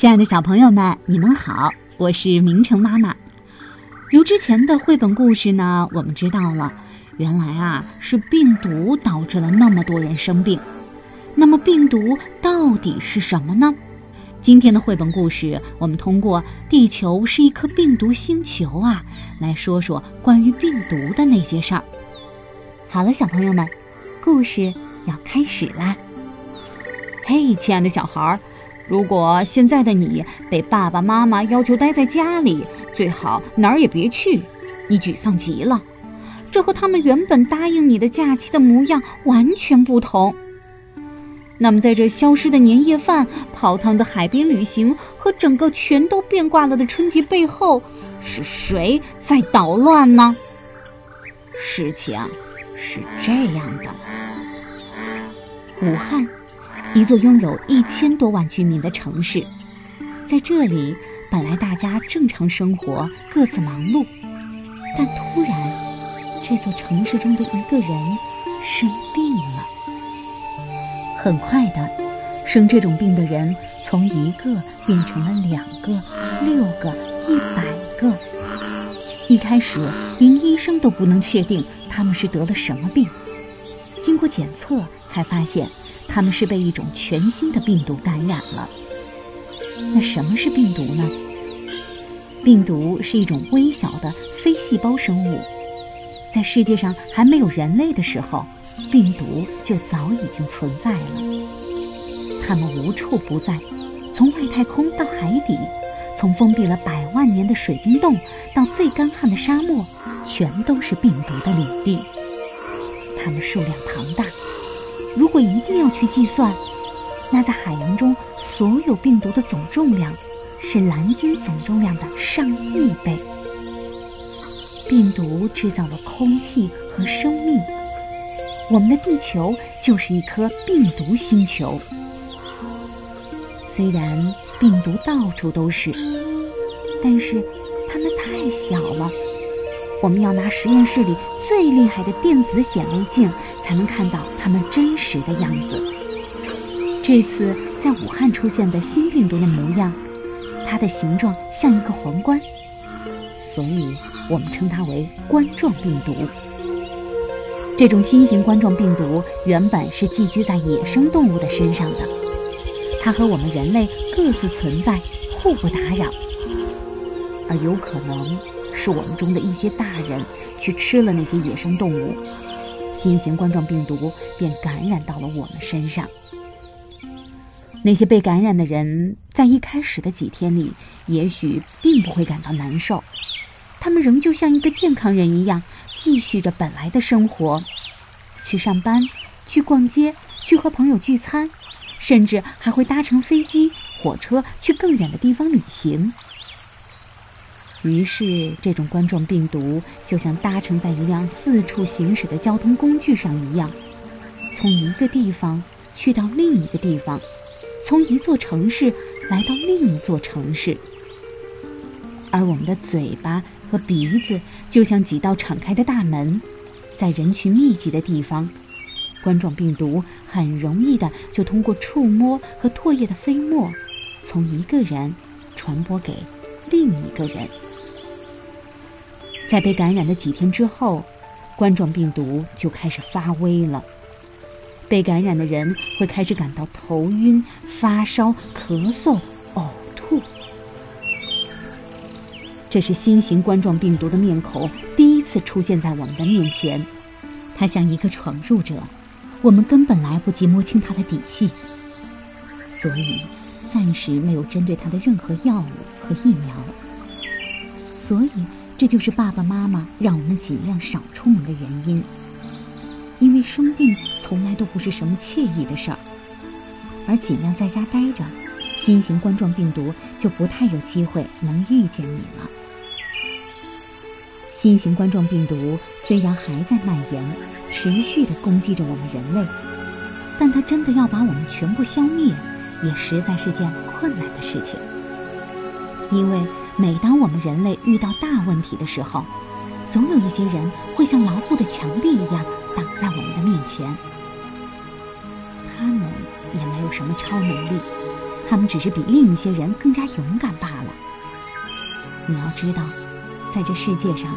亲爱的小朋友们，你们好，我是明成妈妈。由之前的绘本故事呢，我们知道了，原来啊是病毒导致了那么多人生病。那么病毒到底是什么呢？今天的绘本故事，我们通过“地球是一颗病毒星球”啊，来说说关于病毒的那些事儿。好了，小朋友们，故事要开始啦！嘿，亲爱的小孩儿。如果现在的你被爸爸妈妈要求待在家里，最好哪儿也别去，你沮丧极了。这和他们原本答应你的假期的模样完全不同。那么，在这消失的年夜饭、泡汤的海边旅行和整个全都变卦了的春节背后，是谁在捣乱呢？事情是这样的：武汉。一座拥有一千多万居民的城市，在这里本来大家正常生活，各自忙碌，但突然，这座城市中的一个人生病了。很快的，生这种病的人从一个变成了两个、六个、一百个。一开始，连医生都不能确定他们是得了什么病。经过检测，才发现。他们是被一种全新的病毒感染了。那什么是病毒呢？病毒是一种微小的非细胞生物，在世界上还没有人类的时候，病毒就早已经存在了。它们无处不在，从外太空到海底，从封闭了百万年的水晶洞到最干旱的沙漠，全都是病毒的领地。它们数量庞大。如果一定要去计算，那在海洋中所有病毒的总重量是蓝鲸总重量的上亿倍。病毒制造了空气和生命，我们的地球就是一颗病毒星球。虽然病毒到处都是，但是它们太小了。我们要拿实验室里最厉害的电子显微镜，才能看到它们真实的样子。这次在武汉出现的新病毒的模样，它的形状像一个皇冠，所以我们称它为冠状病毒。这种新型冠状病毒原本是寄居在野生动物的身上的，它和我们人类各自存在，互不打扰，而有可能。是我们中的一些大人去吃了那些野生动物，新型冠状病毒便感染到了我们身上。那些被感染的人在一开始的几天里，也许并不会感到难受，他们仍旧像一个健康人一样，继续着本来的生活，去上班，去逛街，去和朋友聚餐，甚至还会搭乘飞机、火车去更远的地方旅行。于是，这种冠状病毒就像搭乘在一辆四处行驶的交通工具上一样，从一个地方去到另一个地方，从一座城市来到另一座城市。而我们的嘴巴和鼻子就像几道敞开的大门，在人群密集的地方，冠状病毒很容易的就通过触摸和唾液的飞沫，从一个人传播给另一个人。在被感染的几天之后，冠状病毒就开始发威了。被感染的人会开始感到头晕、发烧、咳嗽、呕吐。这是新型冠状病毒的面孔第一次出现在我们的面前，它像一个闯入者，我们根本来不及摸清它的底细，所以暂时没有针对它的任何药物和疫苗。所以。这就是爸爸妈妈让我们尽量少出门的原因，因为生病从来都不是什么惬意的事儿，而尽量在家待着，新型冠状病毒就不太有机会能遇见你了。新型冠状病毒虽然还在蔓延，持续的攻击着我们人类，但它真的要把我们全部消灭，也实在是件困难的事情，因为。每当我们人类遇到大问题的时候，总有一些人会像牢固的墙壁一样挡在我们的面前。他们也没有什么超能力，他们只是比另一些人更加勇敢罢了。你要知道，在这世界上，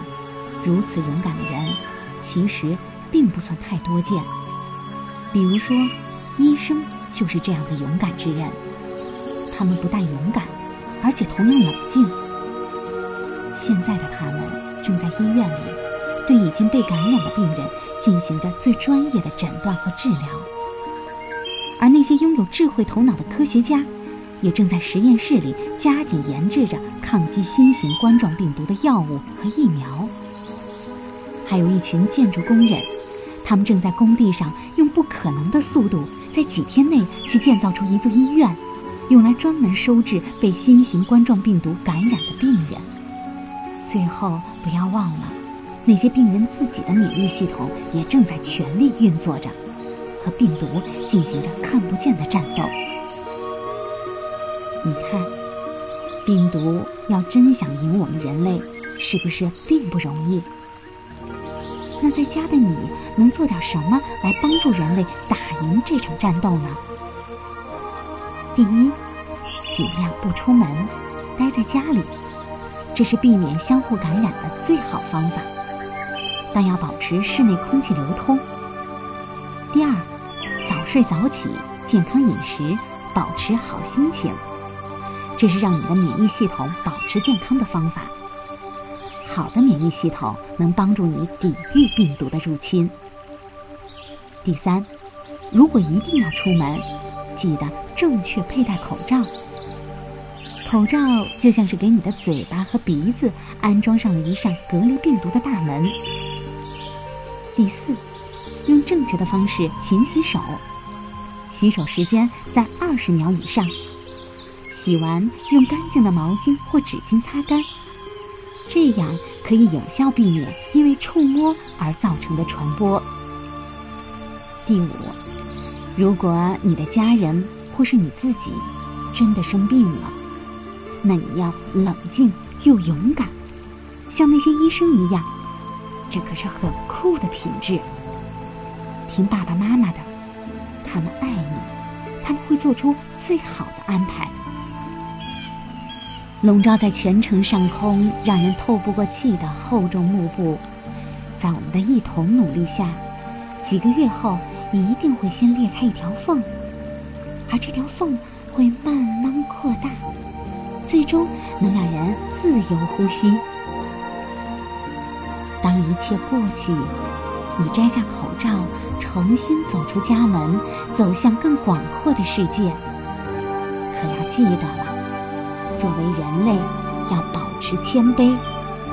如此勇敢的人，其实并不算太多见。比如说，医生就是这样的勇敢之人。他们不但勇敢，而且同样冷静。现在的他们正在医院里，对已经被感染的病人进行着最专业的诊断和治疗。而那些拥有智慧头脑的科学家，也正在实验室里加紧研制着抗击新型冠状病毒的药物和疫苗。还有一群建筑工人，他们正在工地上用不可能的速度，在几天内去建造出一座医院，用来专门收治被新型冠状病毒感染的病人。最后，不要忘了，那些病人自己的免疫系统也正在全力运作着，和病毒进行着看不见的战斗。你看，病毒要真想赢我们人类，是不是并不容易？那在家的你能做点什么来帮助人类打赢这场战斗呢？第一，尽量不出门，待在家里，这是避免相互感染的最好方法。但要保持室内空气流通。第二，早睡早起，健康饮食，保持好心情。这是让你的免疫系统保持健康的方法。好的免疫系统能帮助你抵御病毒的入侵。第三，如果一定要出门，记得正确佩戴口罩。口罩就像是给你的嘴巴和鼻子安装上了一扇隔离病毒的大门。第四，用正确的方式勤洗手，洗手时间在二十秒以上。洗完用干净的毛巾或纸巾擦干，这样可以有效避免因为触摸而造成的传播。第五，如果你的家人或是你自己真的生病了，那你要冷静又勇敢，像那些医生一样，这可是很酷的品质。听爸爸妈妈的，他们爱你，他们会做出最好的安排。笼罩在全城上空、让人透不过气的厚重幕布，在我们的一同努力下，几个月后一定会先裂开一条缝，而这条缝会慢慢扩大，最终能让人自由呼吸。当一切过去，你摘下口罩，重新走出家门，走向更广阔的世界。可要记得了。作为人类，要保持谦卑；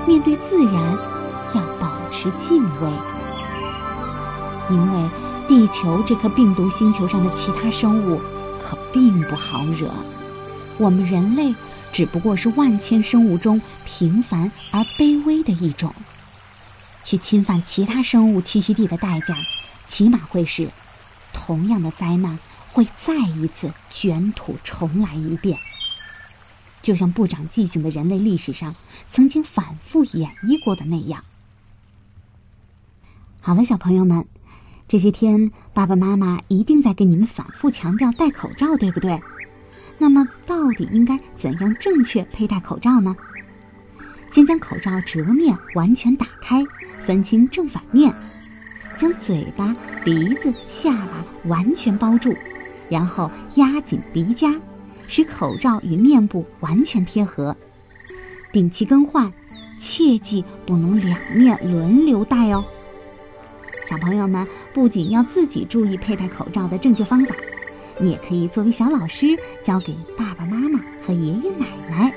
面对自然，要保持敬畏。因为地球这颗病毒星球上的其他生物可并不好惹，我们人类只不过是万千生物中平凡而卑微的一种。去侵犯其他生物栖息地的代价，起码会是同样的灾难会再一次卷土重来一遍。就像不长记性的人类历史上曾经反复演绎过的那样。好了，小朋友们，这些天爸爸妈妈一定在给你们反复强调戴口罩，对不对？那么，到底应该怎样正确佩戴口罩呢？先将口罩折面完全打开，分清正反面，将嘴巴、鼻子、下巴完全包住，然后压紧鼻夹。使口罩与面部完全贴合，定期更换，切记不能两面轮流戴哦。小朋友们不仅要自己注意佩戴口罩的正确方法，你也可以作为小老师教给爸爸妈妈和爷爷奶奶。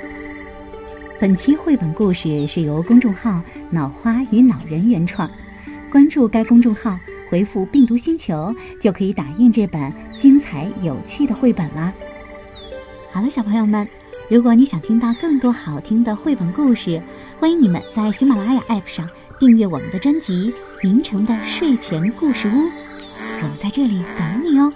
本期绘本故事是由公众号“脑花与脑人”原创，关注该公众号，回复“病毒星球”就可以打印这本精彩有趣的绘本了。好了，小朋友们，如果你想听到更多好听的绘本故事，欢迎你们在喜马拉雅 APP 上订阅我们的专辑《明成的睡前故事屋》，我们在这里等你哦。